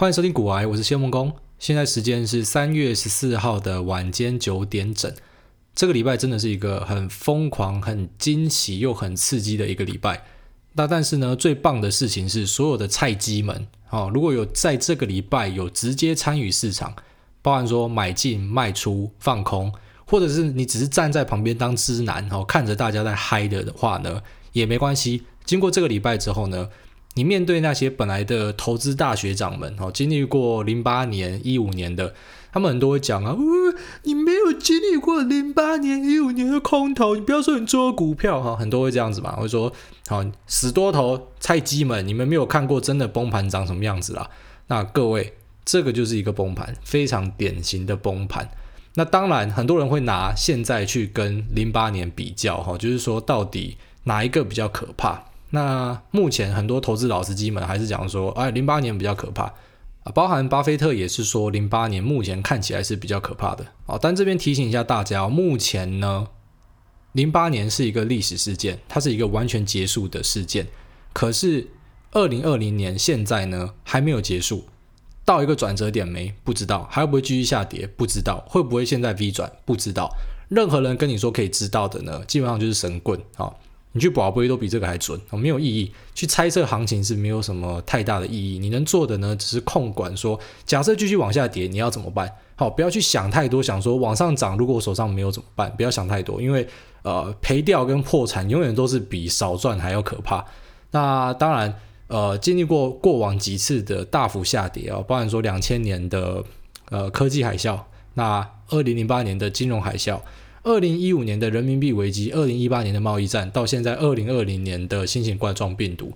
欢迎收听股癌，我是谢孟工。现在时间是三月十四号的晚间九点整。这个礼拜真的是一个很疯狂、很惊喜又很刺激的一个礼拜。那但是呢，最棒的事情是，所有的菜鸡们，哦，如果有在这个礼拜有直接参与市场，包含说买进、卖出、放空，或者是你只是站在旁边当知男，哦，看着大家在嗨的的话呢，也没关系。经过这个礼拜之后呢，你面对那些本来的投资大学长们，哦，经历过零八年、一五年的，他们很多会讲啊，你没有经历过零八年、一五年的空头，你不要说你做股票哈，很多会这样子嘛，会说，好死多头菜鸡们，你们没有看过真的崩盘长什么样子啦。那各位，这个就是一个崩盘，非常典型的崩盘。那当然，很多人会拿现在去跟零八年比较，哈，就是说到底哪一个比较可怕？那目前很多投资老司机们还是讲说，哎，零八年比较可怕啊，包含巴菲特也是说零八年目前看起来是比较可怕的啊。但这边提醒一下大家，目前呢，零八年是一个历史事件，它是一个完全结束的事件。可是二零二零年现在呢还没有结束，到一个转折点没？不知道，还会不会继续下跌？不知道，会不会现在 V 转？不知道。任何人跟你说可以知道的呢，基本上就是神棍啊。你去保不会都比这个还准哦，没有意义。去猜测行情是没有什么太大的意义。你能做的呢，只是控管说，假设继续往下跌，你要怎么办？好，不要去想太多，想说往上涨，如果我手上没有怎么办？不要想太多，因为呃，赔掉跟破产永远都是比少赚还要可怕。那当然，呃，经历过过往几次的大幅下跌啊，包含说两千年的呃科技海啸，那二零零八年的金融海啸。二零一五年的人民币危机，二零一八年的贸易战，到现在二零二零年的新型冠状病毒，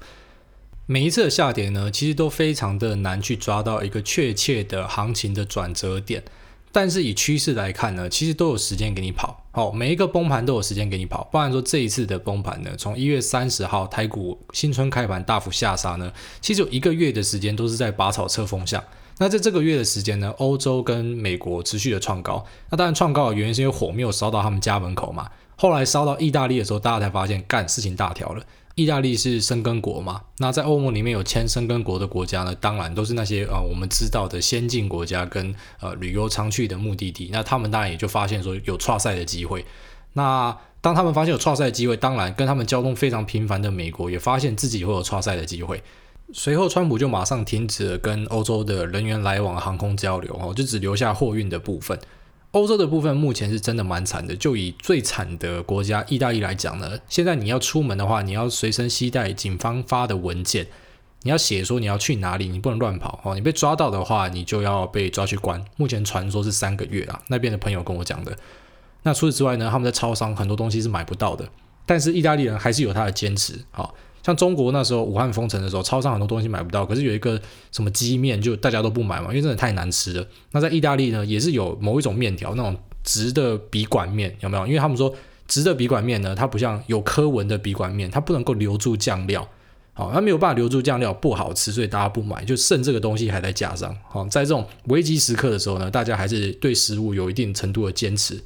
每一次的下跌呢，其实都非常的难去抓到一个确切的行情的转折点。但是以趋势来看呢，其实都有时间给你跑。好，每一个崩盘都有时间给你跑。不然说这一次的崩盘呢，从一月三十号台股新春开盘大幅下杀呢，其实有一个月的时间都是在拔草测风向。那在这个月的时间呢，欧洲跟美国持续的创高。那当然创高的原因是因为火没有烧到他们家门口嘛。后来烧到意大利的时候，大家才发现，干，事情大条了。意大利是申根国嘛？那在欧盟里面有签申根国的国家呢，当然都是那些呃我们知道的先进国家跟呃旅游常去的目的地。那他们当然也就发现说有创赛的机会。那当他们发现有创赛的机会，当然跟他们交通非常频繁的美国也发现自己会有创赛的机会。随后，川普就马上停止了跟欧洲的人员来往、航空交流，哦，就只留下货运的部分。欧洲的部分目前是真的蛮惨的。就以最惨的国家意大利来讲呢，现在你要出门的话，你要随身携带警方发的文件，你要写说你要去哪里，你不能乱跑哦。你被抓到的话，你就要被抓去关。目前传说是三个月啊，那边的朋友跟我讲的。那除此之外呢，他们在超商很多东西是买不到的，但是意大利人还是有他的坚持，好。像中国那时候武汉封城的时候，超商很多东西买不到，可是有一个什么鸡面，就大家都不买嘛，因为真的太难吃了。那在意大利呢，也是有某一种面条，那种直的笔管面，有没有？因为他们说直的笔管面呢，它不像有刻纹的笔管面，它不能够留住酱料，好，它没有办法留住酱料，不好吃，所以大家不买，就剩这个东西还在架上。好，在这种危机时刻的时候呢，大家还是对食物有一定程度的坚持。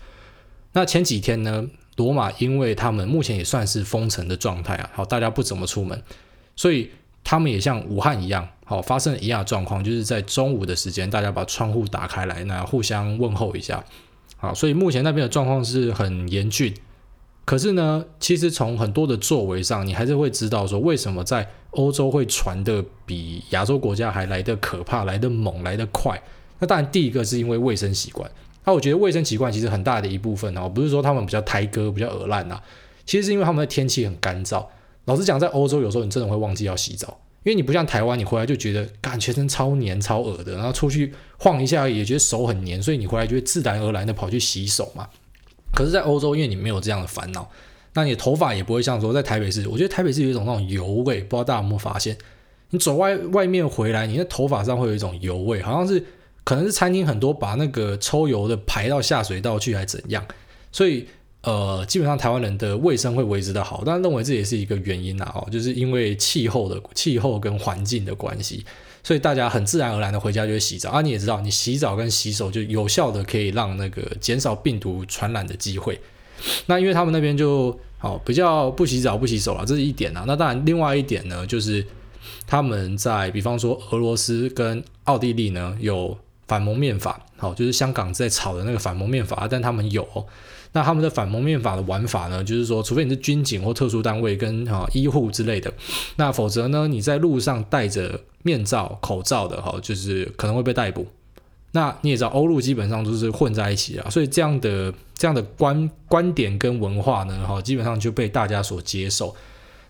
那前几天呢，罗马因为他们目前也算是封城的状态啊，好，大家不怎么出门，所以他们也像武汉一样，好，发生了一样的状况，就是在中午的时间，大家把窗户打开来，那互相问候一下，好，所以目前那边的状况是很严峻。可是呢，其实从很多的作为上，你还是会知道说，为什么在欧洲会传的比亚洲国家还来得可怕、来得猛、来得快。那当然，第一个是因为卫生习惯。那我觉得卫生习惯其实很大的一部分哦，不是说他们比较胎哥、比较恶烂呐，其实是因为他们的天气很干燥。老实讲，在欧洲有时候你真的会忘记要洗澡，因为你不像台湾，你回来就觉得感觉全身超黏、超恶的，然后出去晃一下也觉得手很黏，所以你回来就会自然而然的跑去洗手嘛。可是，在欧洲，因为你没有这样的烦恼，那你的头发也不会像说在台北市，我觉得台北市有一种那种油味，不知道大家有没有发现？你走外外面回来，你的头发上会有一种油味，好像是。可能是餐厅很多把那个抽油的排到下水道去，还怎样？所以呃，基本上台湾人的卫生会维持的好，但认为这也是一个原因啊，哦，就是因为气候的气候跟环境的关系，所以大家很自然而然的回家就会洗澡啊。你也知道，你洗澡跟洗手就有效的可以让那个减少病毒传染的机会。那因为他们那边就好，比较不洗澡不洗手了，这是一点啊。那当然，另外一点呢，就是他们在比方说俄罗斯跟奥地利呢有反蒙面法，好，就是香港在炒的那个反蒙面法，但他们有。那他们的反蒙面法的玩法呢，就是说，除非你是军警或特殊单位跟啊医护之类的，那否则呢，你在路上戴着面罩、口罩的哈，就是可能会被逮捕。那你也知道，欧陆基本上都是混在一起啊，所以这样的这样的观观点跟文化呢，哈，基本上就被大家所接受。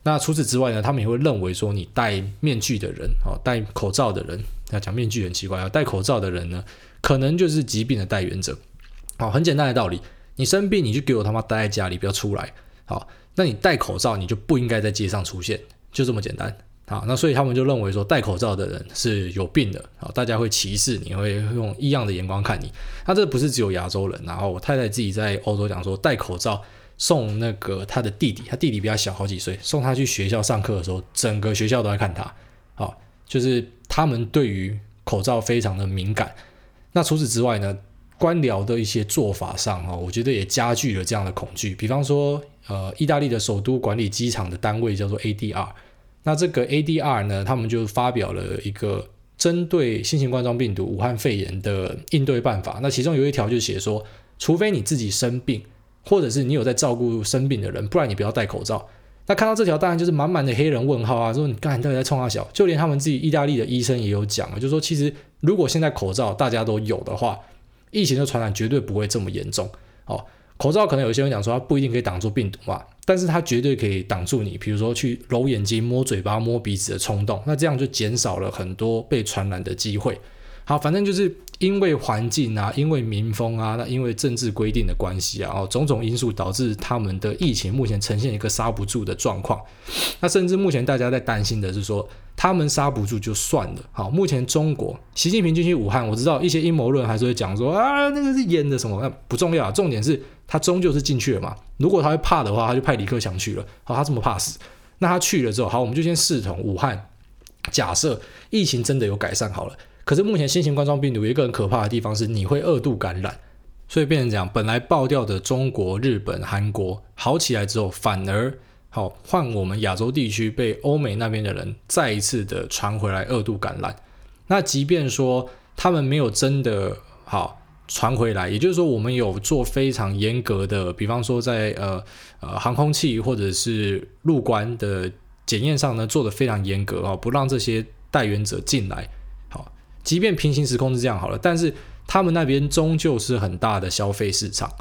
那除此之外呢，他们也会认为说，你戴面具的人，哦，戴口罩的人，那讲面具很奇怪要，戴口罩的人呢，可能就是疾病的带原者。好，很简单的道理，你生病你就给我他妈待在家里，不要出来。好，那你戴口罩你就不应该在街上出现，就这么简单。好，那所以他们就认为说戴口罩的人是有病的，好，大家会歧视你，会用异样的眼光看你。那这不是只有亚洲人，然后我太太自己在欧洲讲说，戴口罩送那个他的弟弟，他弟弟比他小好几岁，送他去学校上课的时候，整个学校都在看他。好，就是他们对于口罩非常的敏感。那除此之外呢，官僚的一些做法上啊，我觉得也加剧了这样的恐惧。比方说，呃，意大利的首都管理机场的单位叫做 ADR。那这个 ADR 呢，他们就发表了一个针对新型冠状病毒、武汉肺炎的应对办法。那其中有一条就写说，除非你自己生病，或者是你有在照顾生病的人，不然你不要戴口罩。那看到这条，当然就是满满的黑人问号啊，说你刚才到底在冲三小？就连他们自己意大利的医生也有讲啊，就说其实如果现在口罩大家都有的话，疫情的传染绝对不会这么严重。哦，口罩可能有些人讲说它不一定可以挡住病毒嘛。但是它绝对可以挡住你，比如说去揉眼睛、摸嘴巴、摸鼻子的冲动，那这样就减少了很多被传染的机会。好，反正就是因为环境啊，因为民风啊，那因为政治规定的关系啊，哦，种种因素导致他们的疫情目前呈现一个刹不住的状况。那甚至目前大家在担心的是说，他们刹不住就算了。好，目前中国习近平进去武汉，我知道一些阴谋论还是会讲说啊，那个是演的什么，那不重要，重点是他终究是进去了嘛。如果他会怕的话，他就派李克强去了。好，他这么怕死，那他去了之后，好，我们就先视同武汉。假设疫情真的有改善好了。可是目前新型冠状病毒一个很可怕的地方是，你会二度感染，所以变成这样，本来爆掉的中国、日本、韩国好起来之后，反而好换我们亚洲地区被欧美那边的人再一次的传回来二度感染。那即便说他们没有真的好传回来，也就是说我们有做非常严格的，比方说在呃呃航空器或者是入关的检验上呢，做得非常严格啊，不让这些带源者进来。即便平行时空是这样好了，但是他们那边终究是很大的消费市场。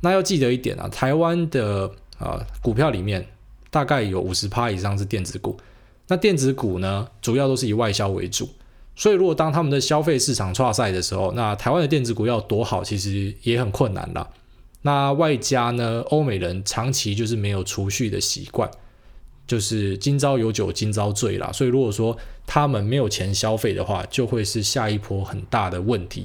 那要记得一点啊，台湾的啊、股票里面大概有五十趴以上是电子股。那电子股呢，主要都是以外销为主。所以如果当他们的消费市场剉赛的时候，那台湾的电子股要多好，其实也很困难啦。那外加呢，欧美人长期就是没有储蓄的习惯。就是今朝有酒今朝醉啦，所以如果说他们没有钱消费的话，就会是下一波很大的问题。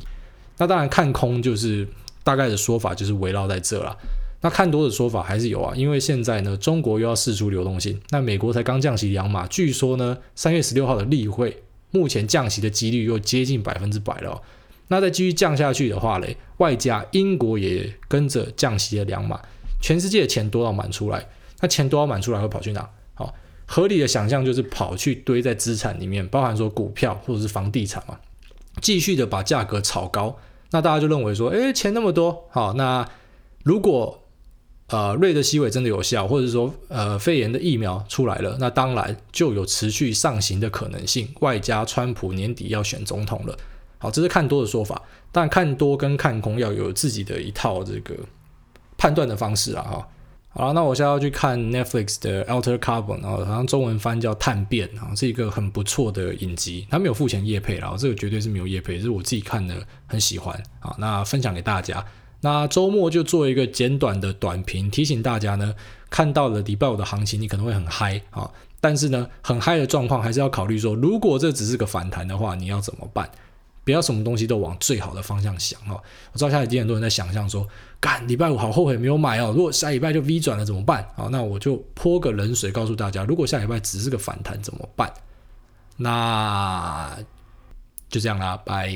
那当然看空就是大概的说法，就是围绕在这啦。那看多的说法还是有啊，因为现在呢，中国又要释出流动性，那美国才刚降息两码，据说呢，三月十六号的例会，目前降息的几率又接近百分之百了。那再继续降下去的话嘞，外加英国也跟着降息了两码，全世界的钱多到满出来，那钱多到满出来会跑去哪？好合理的想象就是跑去堆在资产里面，包含说股票或者是房地产嘛，继续的把价格炒高。那大家就认为说，诶，钱那么多，好，那如果呃瑞德西韦真的有效，或者说呃肺炎的疫苗出来了，那当然就有持续上行的可能性。外加川普年底要选总统了，好，这是看多的说法。但看多跟看空要有自己的一套这个判断的方式啊，哈。好，那我现在要去看 Netflix 的《Alter Carbon》，然后好像中文翻叫《探变》啊，是一个很不错的影集。它没有付钱业配，然后这个绝对是没有业配，是我自己看的很喜欢啊。那分享给大家。那周末就做一个简短的短评，提醒大家呢，看到了礼拜五的行情，你可能会很嗨啊，但是呢，很嗨的状况还是要考虑说，如果这只是个反弹的话，你要怎么办？不要什么东西都往最好的方向想哦。我知道现在已经很多人在想象说，干礼拜五好后悔没有买哦。如果下礼拜就 V 转了怎么办？好，那我就泼个冷水告诉大家，如果下礼拜只是个反弹怎么办？那就这样啦，拜。